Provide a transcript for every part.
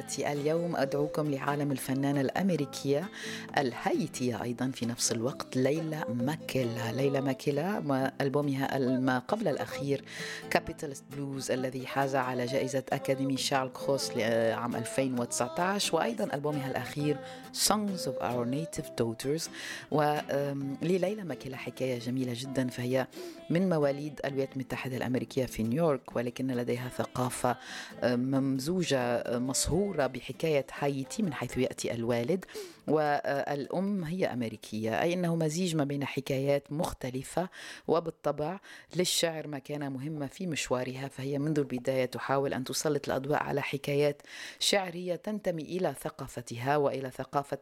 قافلتي اليوم أدعوكم لعالم الفنانة الأمريكية الهايتية أيضا في نفس الوقت ليلى ماكيلا. ليلى ماكيلا ألبومها ما قبل الأخير كابيتالست بلوز الذي حاز على جائزة أكاديمي شارل كروس لعام 2019 وأيضا ألبومها الأخير Songs of Our Native Daughters. ولليلى ماكيلا حكاية جميلة جدا فهي من مواليد الولايات المتحدة الأمريكية في نيويورك ولكن لديها ثقافة ممزوجة مصهورة. مغروره بحكاية هايتي من حيث يأتي الوالد والأم هي أمريكية. أي إنه مزيج ما بين حكايات مختلفة وبالطبع للشعر مكانه مهمة في مشوارها فهي منذ البداية تحاول أن تسلط الأضواء على حكايات شعرية تنتمي إلى ثقافتها وإلى ثقافة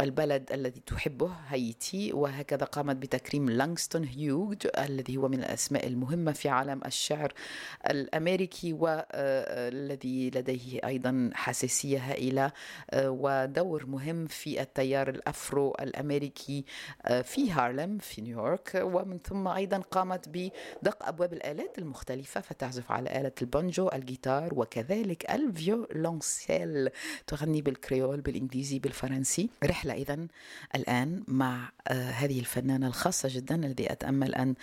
البلد الذي تحبه هايتي وهكذا قامت بتكريم لانغستون هيوج الذي هو من الأسماء المهمة في عالم الشعر الأمريكي والذي لديه أيضا حساسية هائلة ودور مهم في التيار الأفرو الأمريكي في هارلم في نيويورك ومن ثم أيضا قامت بدق أبواب الآلات المختلفة فتعزف على آلة البانجو الجيتار وكذلك الفيولونسيل تغني بالكريول بالإنجليزي بالفرنسي. رحلة إذا الآن مع هذه الفنانة الخاصة جدا التي أتأمل أن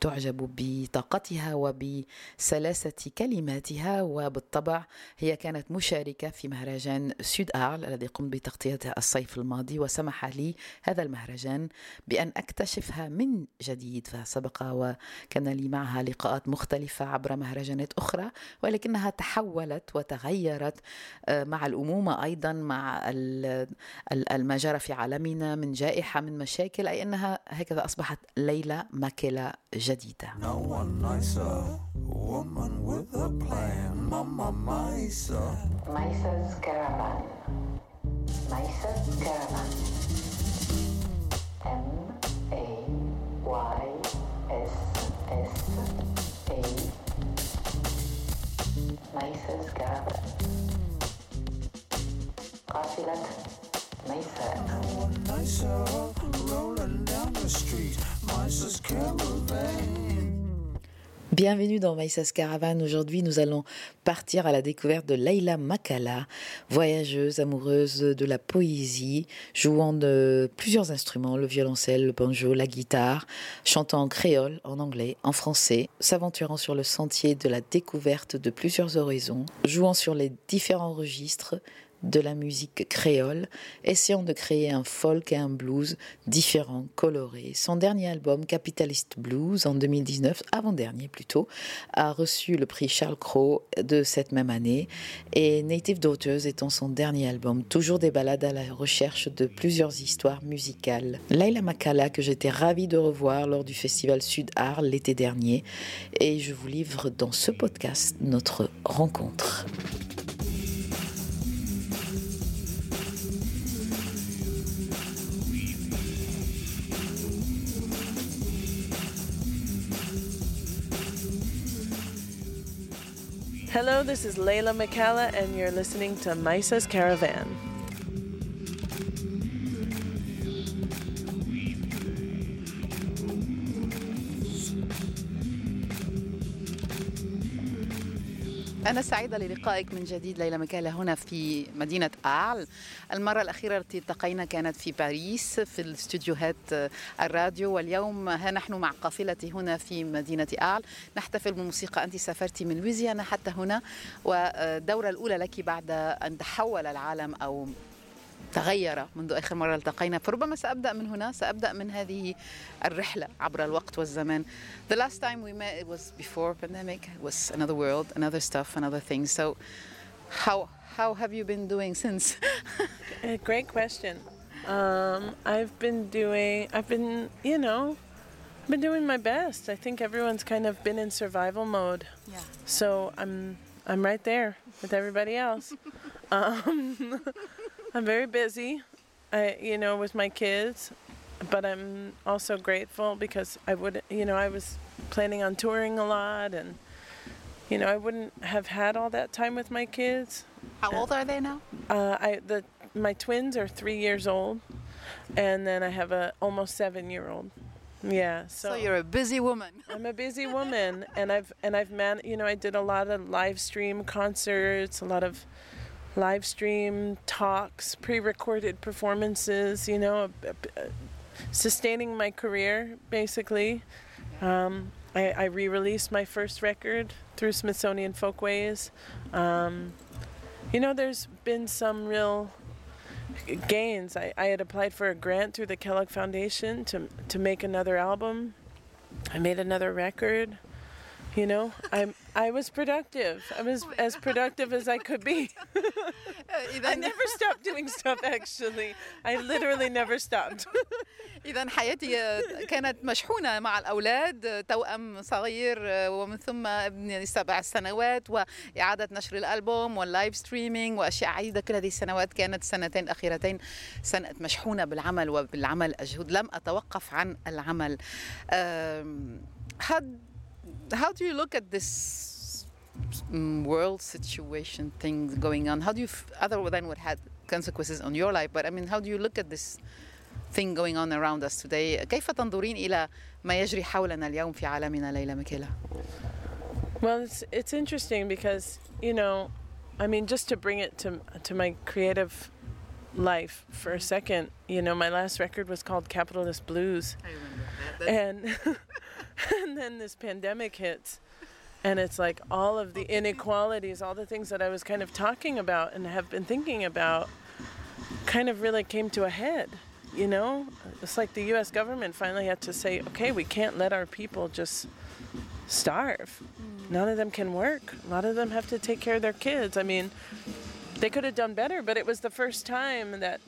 تعجب بطاقتها وبسلاسة كلماتها وبالطبع هي كانت مشاركة في مهرجان سود آرل الذي قمت بتغطيته الصيف الماضي وسمح لي هذا المهرجان بأن أكتشفها من جديد فسبق وكان لي معها لقاءات مختلفة عبر مهرجانات أخرى ولكنها تحولت وتغيرت مع الأمومة أيضا مع ما جرى في عالمنا من جائحة من مشاكل أي أنها هكذا أصبحت ليلى ماكلة جديدة No one nicer, woman with a plan, Mama Maisa. Maisa's Caravan. Maisa's Caravan. M A Y S S A. Maisa's Caravan. Bienvenue dans Maïsas Caravan. Aujourd'hui, nous allons partir à la découverte de Leila Makala, voyageuse, amoureuse de la poésie, jouant de plusieurs instruments, le violoncelle, le banjo, la guitare, chantant en créole, en anglais, en français, s'aventurant sur le sentier de la découverte de plusieurs horizons, jouant sur les différents registres, de la musique créole, essayant de créer un folk et un blues différents, colorés. Son dernier album, Capitalist Blues, en 2019, avant-dernier plutôt, a reçu le prix Charles Cros de cette même année, et Native Daughters étant son dernier album, toujours des balades à la recherche de plusieurs histoires musicales. Laila Makala, que j'étais ravie de revoir lors du festival Sud Arles l'été dernier, et je vous livre dans ce podcast notre rencontre. Hello, this is Leyla McCalla, and you're listening to Mayssa's Caravan. أنا سعيدة للقائك من جديد ليلى مكالة هنا في مدينة أعل. المرة الأخيرة التي التقينا كانت في باريس في الاستوديوهات الراديو. واليوم ها نحن مع قافلتي هنا في مدينة أعل. نحتفل بموسيقى أنت سافرتي من لويزيانا حتى هنا. والدورة الأولى لك بعد أن تحول العالم أو تغير منذ آخر مرة التقينا فربما سأبدأ من هنا سأبدأ من هذه الرحلة عبر الوقت والزمان The last time we met it was before pandemic it was another world another stuff another things so how how have you been doing since Uh, great question. Um, I've been doing, I've been, you know, I've been doing my best. I think everyone's kind of been in survival mode. yeah So I'm I'm right there with everybody else. um, I'm very busy, I you know, with my kids, but I'm also grateful because I would you know I was planning on touring a lot and you know I wouldn't have had all that time with my kids. how old are they now Uh, I the my twins are three years old, and then I have a almost seven year old. Yeah. So, So, you're a busy woman. I'm a busy woman, and I've and I've man. You know, I did a lot of live stream concerts, a lot of live stream talks, pre-recorded performances. You know, sustaining my career basically. Um, I, I re-released my first record through Smithsonian Folkways. Um, you know, there's been some real gains. I, I had applied for a grant through the Kellogg Foundation to to make another album. I made another record. You know, I I was productive. I was as productive as I could be. I إذا never stopped doing stuff. Actually, I literally never stopped. إذا حياتي كانت مشحونة مع الأولاد توأم صغير ومن ثم ابن سبع سنوات وإعادة نشر الألبوم واللايف ستريمينج وأشياء عديدة كل هذه السنوات كانت السنتين الأخيرتين سنة مشحونة بالعمل وبالعمل الجهود لم أتوقف عن العمل um, how, how do you look at this mm, world situation things going on how do you f- other than what had consequences on your life but I mean how do you look at this thing going on around us today كيف تنظرين إلى ما يجري حولنا اليوم في عالمنا ليلى مكيلا Well, it's it's interesting because you know, I mean, just to bring it to to my creative life for a second, you know, my last record was called Capitalist Blues, and and then this pandemic hits, and it's like all of the inequalities, all the things that I was kind of talking about and have been thinking about, kind of really came to a head. You know, it's like the U.S. government finally had to say, okay, we can't let our people just starve. Mm. None of them can work. A lot of them have to take care of their kids. I mean, they could have done better, but it was the first time that,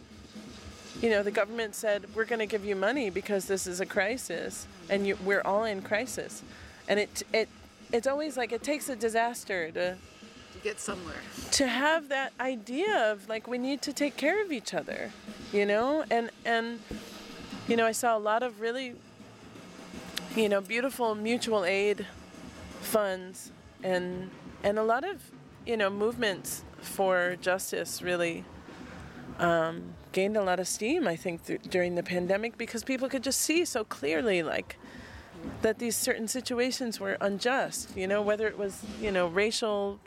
you know, the government said, we're going to give you money because this is a crisis and you, we're all in crisis. And it, it, it's always like it takes a disaster to, to get somewhere. to have that idea of like we need to take care of each other you know? And and you know i saw a lot of really you know beautiful mutual aid funds and and a lot of you know movements for justice really. Um, gained a lot of steam i think th- during the pandemic because people could just see so clearly like that these certain situations were unjust you know whether it was you know racial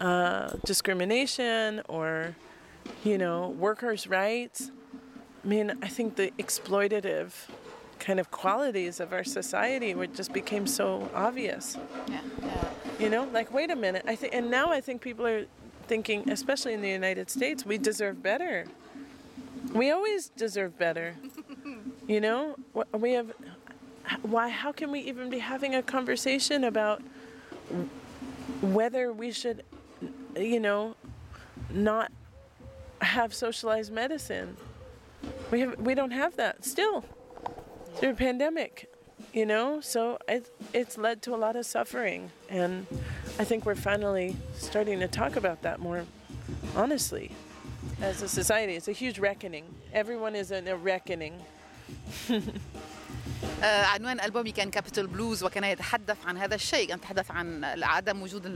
uh, discrimination or you know workers rights. I mean i think the exploitative kind of qualities of our society would just became so obvious. Yeah, yeah. you know like wait a minute i think and now i think people are thinking especially in the united states we deserve better we always deserve better. You know? We have why how can we even be having a conversation about whether we should you know not have socialized medicine? We have we don't have that still through a pandemic you know? So it, it's led to a lot of suffering and i think we're finally starting to talk about that more honestly as a society it's a huge reckoning. Everyone is in a reckoning عنوان ألبومي كان كابيتال بلوز وكان يتحدث عن هذا الشيء. يتحدث عن عدم وجود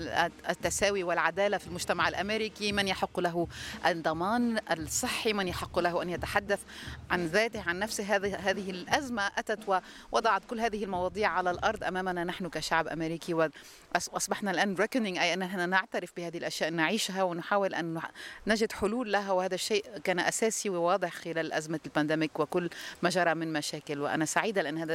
التساوي والعدالة في المجتمع الأمريكي من يحق له الضمان الصحي من يحق له أن يتحدث عن ذاته عن نفسه. هذه هذه الأزمة أتت ووضعت كل هذه المواضيع على الأرض أمامنا نحن كشعب أمريكي. وأصبحنا الآن reckoning أي أننا نعترف بهذه الأشياء نعيشها ونحاول أن نجد حلول لها. وهذا الشيء كان أساسي وواضح خلال أزمة البانديميك وكل ما جرى من مشاكل. وأنا سعيدة لأن هذا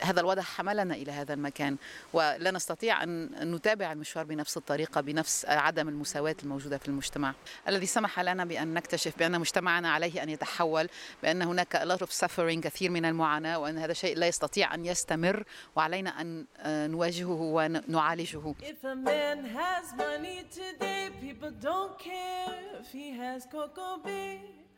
هذا الوضع حملنا إلى هذا المكان ولا نستطيع أن نتابع المشوار بنفس الطريقة بنفس عدم المساواة الموجودة في المجتمع الذي سمح لنا بأن نكتشف بأن مجتمعنا عليه أن يتحول بأن هناك lot of suffering كثير من المعاناة وأن هذا شيء لا يستطيع أن يستمر وعلينا أن نواجهه ونعالجه If a man has money today, people don't care if he has Coco Bay.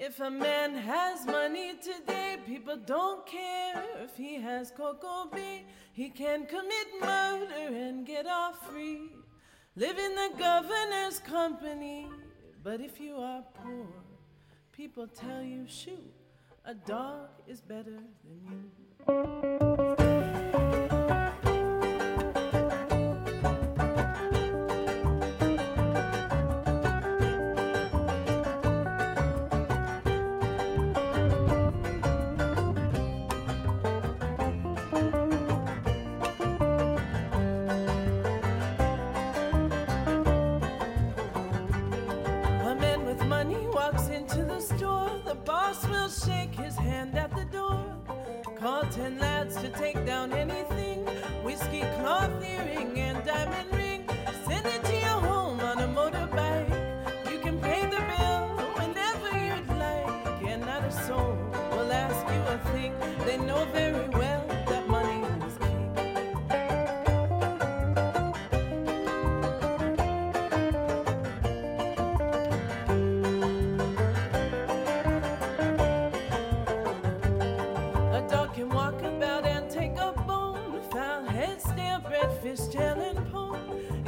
If a man has money today, people don't care if he has Coco Bay. He can commit murder and get off free. Live in the governor's company. But if you are poor, people tell you, shoot, a dog is better than you. To take down anything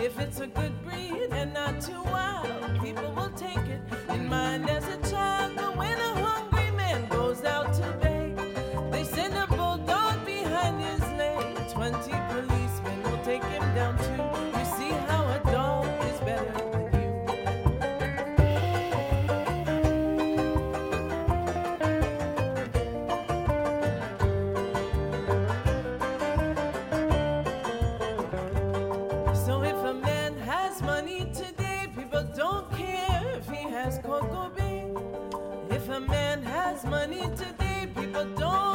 If it's a good breed and not too wild, people will take it in mind as a people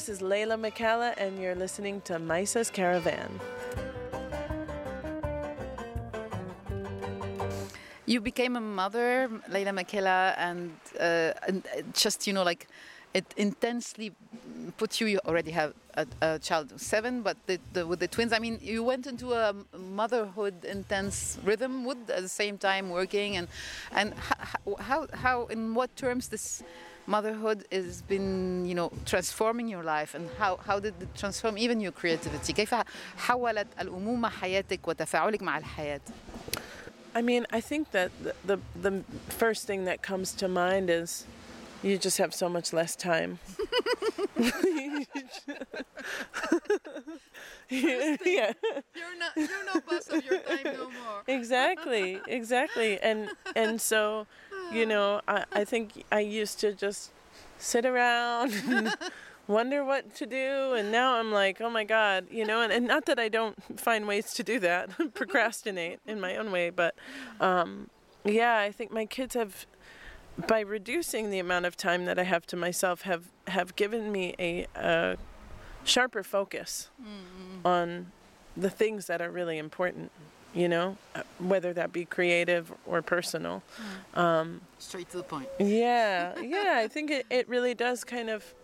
this is Leyla McCalla, and you're listening to Mayssa's Caravan. You became a mother, Leyla McCalla, and, uh, and uh, just, you know, like it intensely put you, you already have a, a child of seven, but the, the, with the twins, I mean, you went into a motherhood intense rhythm with at the same time working and, and how, how, how, in what terms this motherhood has been, you know, transforming your life and how, how did it transform even your creativity? كيف حولت الأمومة حياتك وتفاعلك مع الحياة؟ I mean, I think that the, the the first thing that comes to mind is you just have so much less time. yeah, You're not, you're no boss of your time no more. exactly, exactly, and and so, you know, I I think I used to just sit around and wonder what to do, and now I'm like, oh my god, you know, and, and not that I don't find ways to do that, procrastinate in my own way, but um, yeah, I think my kids have by reducing the amount of time that I have to myself have have given me a, a sharper focus on the things that are really important you know uh, whether that be creative or personal. Um, Straight to the point. yeah yeah I think it, it really does kind of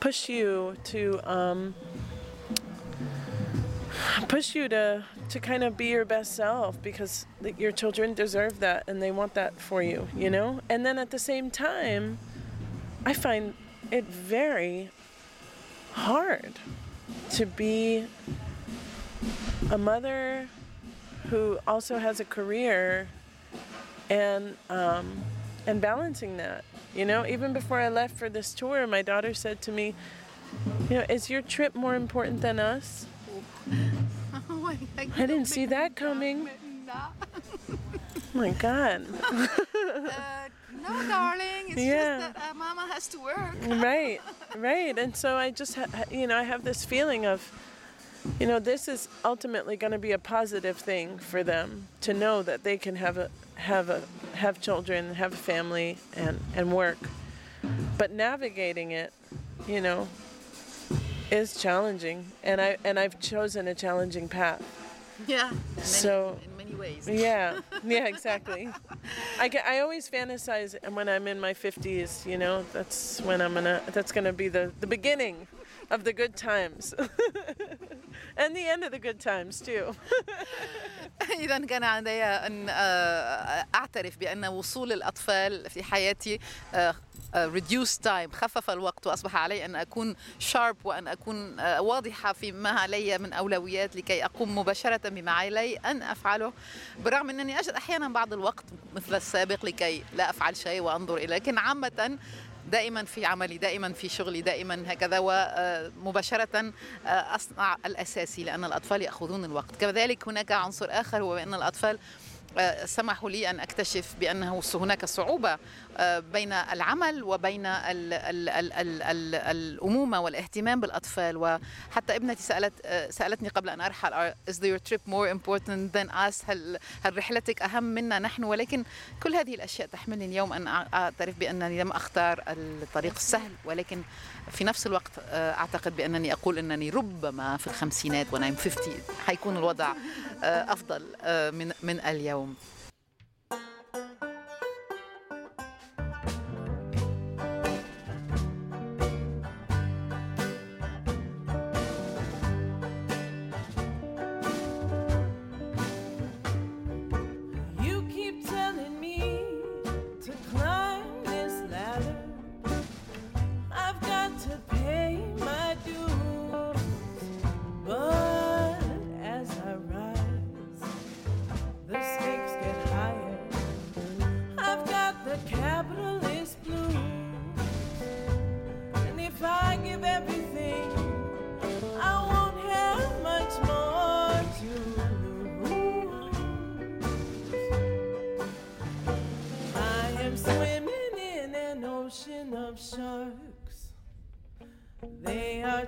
push you to um, push you to to kind of be your best self because your children deserve that and they want that for you you know? And then at the same time i find it very hard to be a mother who also has a career and um, and balancing that you know even before i left for this tour my daughter said to me you know is your trip more important than us Oh I didn't see that coming. Oh my God. Uh, no, darling. It's Yeah. just that uh, Mama has to work. right, right. And so I just, ha- you know, I have this feeling of, you know, this is ultimately going to be a positive thing for them to know that they can have a have a have children, have a family, and and work. But navigating it, you know, is challenging, and I and I've chosen a challenging path. Yeah. Many, So- in many ways. Yeah, yeah, exactly. I, I always fantasize and when I'm in my 50s, you know, that's when I'm gonna, that's gonna be the, the beginning of the good times. and the end of the good times too. إذا كان علي أن آه، أعترف بأن وصول الأطفال في حياتي آه، آه، reduce time خفف الوقت وأصبح علي أن أكون sharp وأن أكون واضحة فيما علي من أولويات لكي أقوم مباشرة بما علي أن أفعله بالرغم أنني أجد أحيانا بعض الوقت مثل السابق لكي لا أفعل شيء وأنظر إليه لكن عامة دائما في عملي دائما في شغلي دائما هكذا ومباشرة أصنع الأساسي لأن الأطفال يأخذون الوقت. كذلك هناك عنصر آخر هو أن الأطفال آه، سمحوا لي أن أكتشف بأنه هناك صعوبة آه، بين العمل وبين ال ال ال ال ال الأمومة والاهتمام بالأطفال. وحتى ابنتي سألت سألتني قبل أن أرحل is your trip more important than us? هل, هل رحلتك أهم منا نحن؟ ولكن كل هذه الأشياء تحملني اليوم أن أعترف بأنني لم أختار الطريق السهل. ولكن في نفس الوقت آه، أعتقد بأنني أقول أنني ربما في الخمسينات وأنا 50 حيكون الوضع آه، أفضل آه، من من اليوم.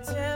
They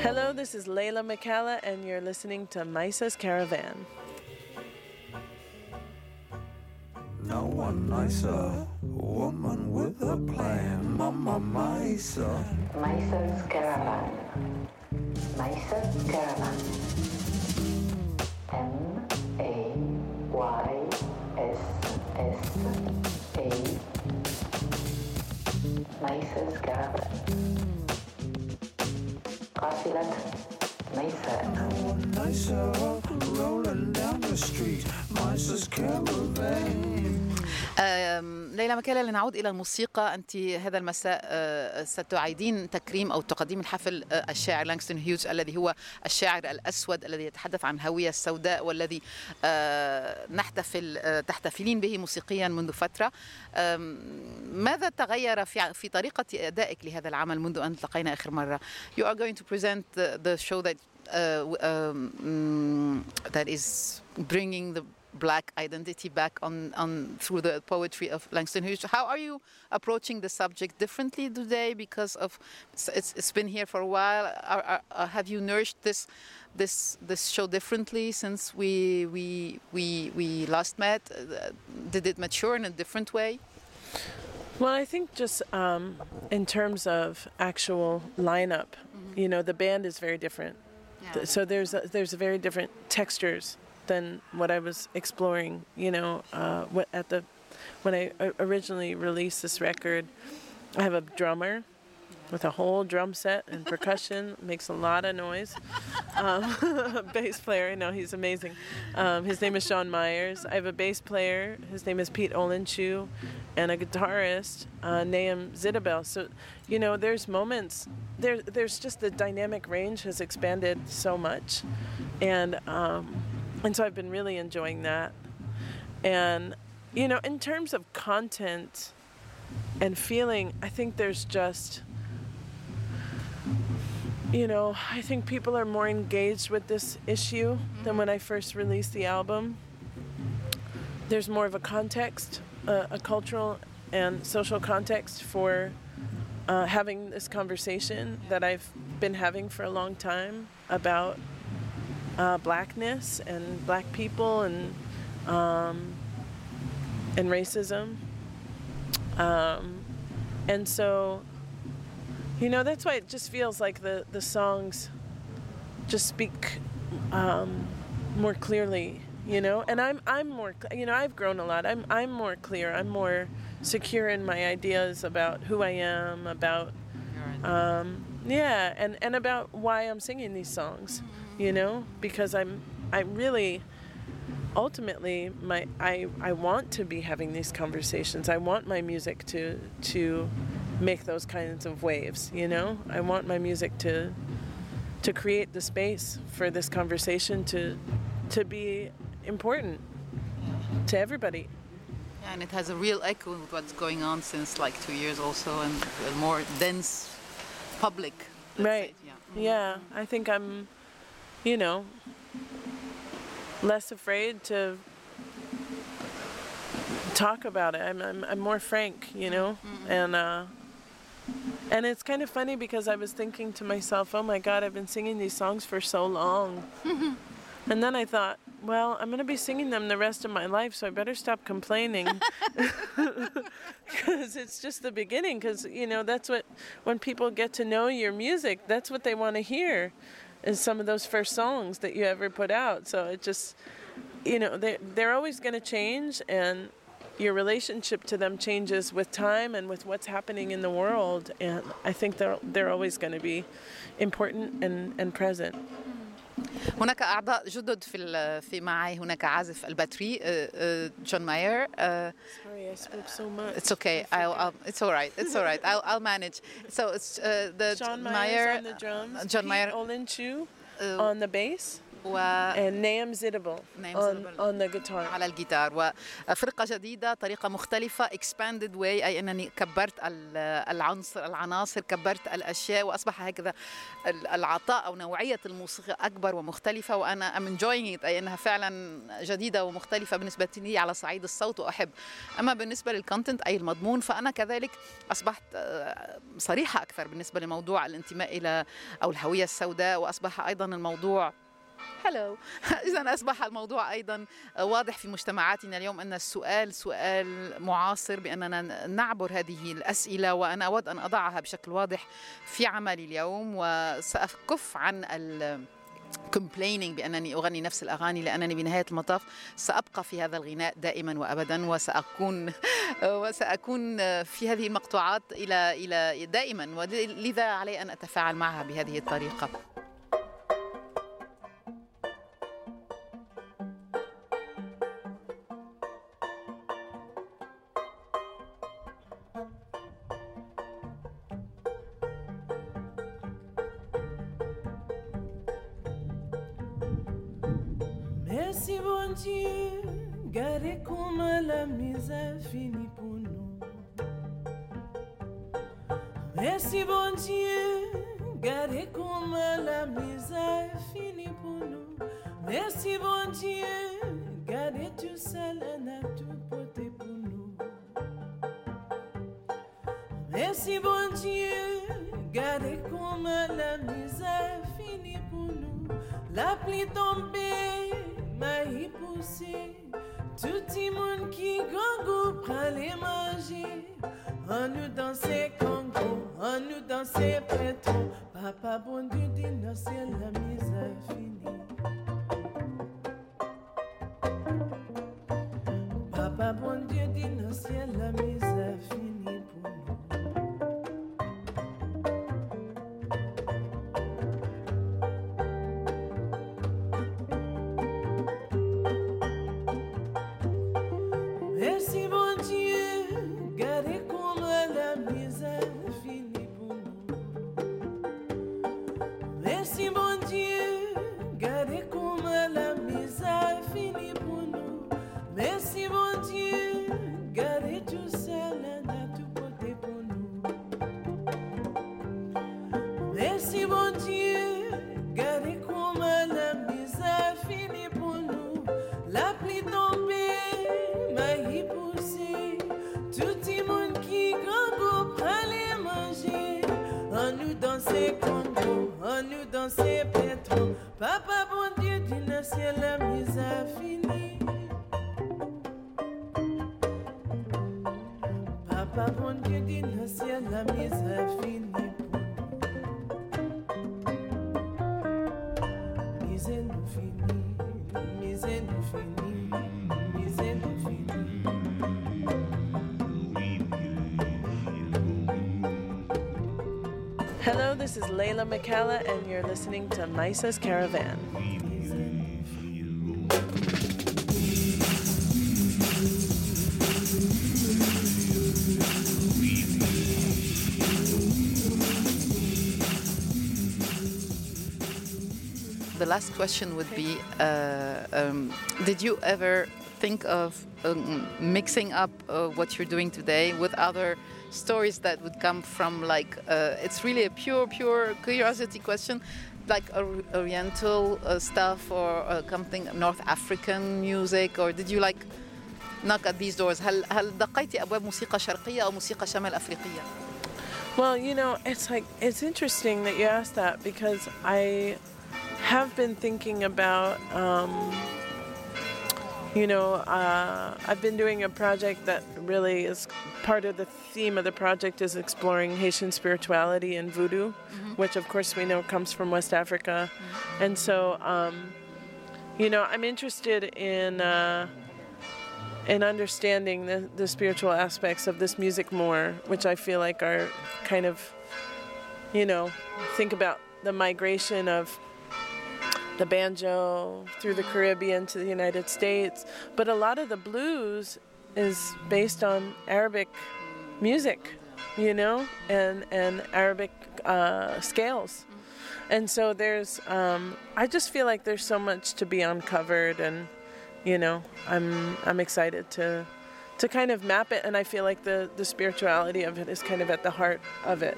Hello, this is Leyla McCalla, and you're listening to Mayssa's Caravan. No one nicer. Woman with a plan. Mama Misa. Mayssa's Caravan. Mayssa caravan. M A Y S S A. Mayssa's Caravan. Qafilat Mayssa. Maisa rolling down the street. Mayssa's Caravan. ليلى مكالا لنعود إلى الموسيقى. أنت هذا المساء آه، ستعيدين تكريم أو تقديم الحفل آه، الشاعر لانغستون هيوز الذي هو الشاعر الأسود الذي يتحدث عن الهوية السوداء والذي آه، نحتفل آه، تحتفلين به موسيقيا منذ فترة. ماذا تغير في في طريقة أدائك لهذا العمل منذ أن التقينا آخر مرة؟ You are going to present the, show that uh, um, that is bringing the black identity back on, on through the poetry of Langston Hughes. How are you approaching the subject differently today because of it's, it's, been here for a while? Are, are, have you nourished this this this show differently since we we we we last met? Uh, did it mature in a different way? Well, I think just um, in terms of actual lineup, you know, the band is very different. Th- So there's a, there's a very different textures than what I was exploring. You know, uh, at the when I originally released this record, I have a drummer with a whole drum set and percussion, makes a lot of noise. Um, bass player, no, he's amazing. Um, his name is Sean Myers. I have a bass player. His name is Pete Olynciw, and a guitarist, uh, Zdybel. So, you know, there's moments. There, there's just the dynamic range has expanded so much, and um, and so I've been really enjoying that. And you know, in terms of content and feeling, I think there's just you know, I think people are more engaged with this issue than when I first released the album. There's more of a context, uh, a cultural and social context for uh, having this conversation that I've been having for a long time about uh, blackness and black people and um, and racism. Um, and so you know, that's why it just feels like the, the songs just speak um, more clearly, you know. And I'm I'm more, you know, I've grown a lot. I'm I'm more clear. I'm more secure in my ideas about who I am, about um, yeah, and and about why I'm singing these songs, you know, because I'm I really ultimately my I I want to be having these conversations. I want my music to to make those kinds of waves, you know? I want my music to to create the space for this conversation to to be important to everybody. And it has a real echo with what's going on since like two years also, and a more dense public. Right. say, Yeah. Yeah, I think I'm you know less afraid to talk about it. I'm I'm, I'm more frank, you know? And uh and it's kind of funny because I was thinking to myself, "Oh my god, I've been singing these songs for so long." and then I thought, "Well, I'm going to be singing them the rest of my life, so I better stop complaining." Cuz it's just the beginning cuz you know, that's what when people get to know your music, that's what they want to hear is some of those first songs that you ever put out. So it just you know, they they're always going to change and your relationship to them changes with time and with what's happening in the world and I think they're they're always going to be important and and present. هناك اعضاء جدد في في معي هناك عازف الباتري آه، آه، جون ماير آه، Sorry, I spoke so much. It's okay. I'll, I'll, it's all right. It's all right. I'll, I'll manage. So it's uh, the Meyer, Myers on the drums, John Olenchu uh, on the bass, و نيم زيدبل اون ذا جيتار على الجيتار. وفرقة جديدة طريقة مختلفة اكسباندد واي أي أنني كبرت العنصر العناصر كبرت الأشياء وأصبح هكذا العطاء أو نوعية الموسيقى أكبر ومختلفة وأنا ام انجوينج أي أنها فعلا جديدة ومختلفة بالنسبة لي على صعيد الصوت وأحب. أما بالنسبة للكونتنت أي المضمون فأنا كذلك أصبحت آه، صريحة أكثر بالنسبة لموضوع الانتماء إلى أو الهوية السوداء وأصبح أيضا الموضوع هلو اذا أصبح الموضوع أيضا واضح في مجتمعاتنا اليوم أن السؤال سؤال معاصر بأننا نعبر هذه الأسئلة وأنا أود أن أضعها بشكل واضح في عملي اليوم وسأكف عن ال complaining بأنني أغني نفس الأغاني لأنني بنهاية المطاف سأبقى في هذا الغناء دائما وابدا وسأكون وسأكون في هذه المقطوعات إلى إلى دائما ولذا علي أن أتفاعل معها بهذه الطريقة. tombe, ma yi puse Touti moun ki kongo prale manje An nou danse kongo, an nou danse petro Papa bon di di nou se la miza fini is Leyla McCalla, and you're listening to Mayssa's Caravan. The last question would be uh, um, Did you ever think of um, mixing up uh, what you're doing today with other stories that would come from, like, uh, it's really a pure, pure curiosity question, like or- Oriental uh, stuff or uh, something, North African music, or did you like knock at these doors? هل هل دقيتي أبواب موسيقى شرقية أو موسيقى شمال أفريقية؟ Well, you know, it's like it's interesting that you asked that because I have been thinking about, um, you know, uh, I've been doing a project that really is part of the theme of the project is exploring Haitian spirituality and voodoo, which of course we know comes from West Africa, and so, um, you know, I'm interested in. Uh, in understanding the, the spiritual aspects of this music more, which I feel like are kind of, you know, think about the migration of the banjo through the Caribbean to the United States. But a lot of the blues is based on Arabic music, you know, and, and Arabic uh, scales. And so there's, um, I just feel like there's so much to be uncovered and, you know i'm i'm excited to to kind of map it and i feel like the the spirituality of it is kind of at the heart of it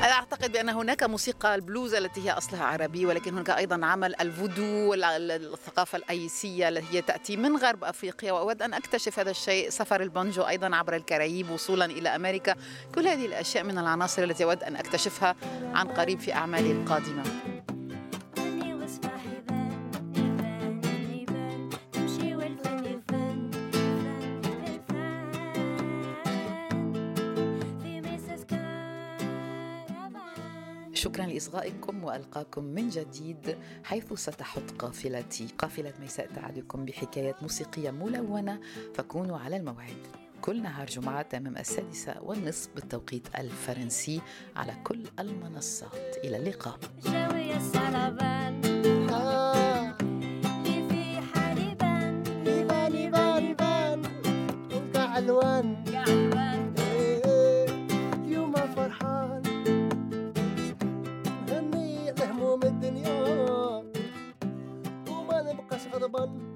أنا أعتقد بأن هناك موسيقى البلوز التي هي أصلها عربي ولكن هناك أيضا عمل الفودو الثقافة الأيسية التي هي تأتي من غرب أفريقيا. وأود أن أكتشف هذا الشيء سفر البانجو أيضا عبر الكاريب وصولا إلى أمريكا. كل هذه الأشياء من العناصر التي أود أن أكتشفها عن قريب في أعمالي القادمة. شكرا لإصغائكم وألقاكم من جديد حيث ستحط قافلتي. قافلة ميساء تعدكم بحكايات موسيقية ملونة. فكونوا على الموعد. كل نهار جمعة تمام السادسة والنصف بالتوقيت الفرنسي على كل المنصات. إلى اللقاء. جاوية But.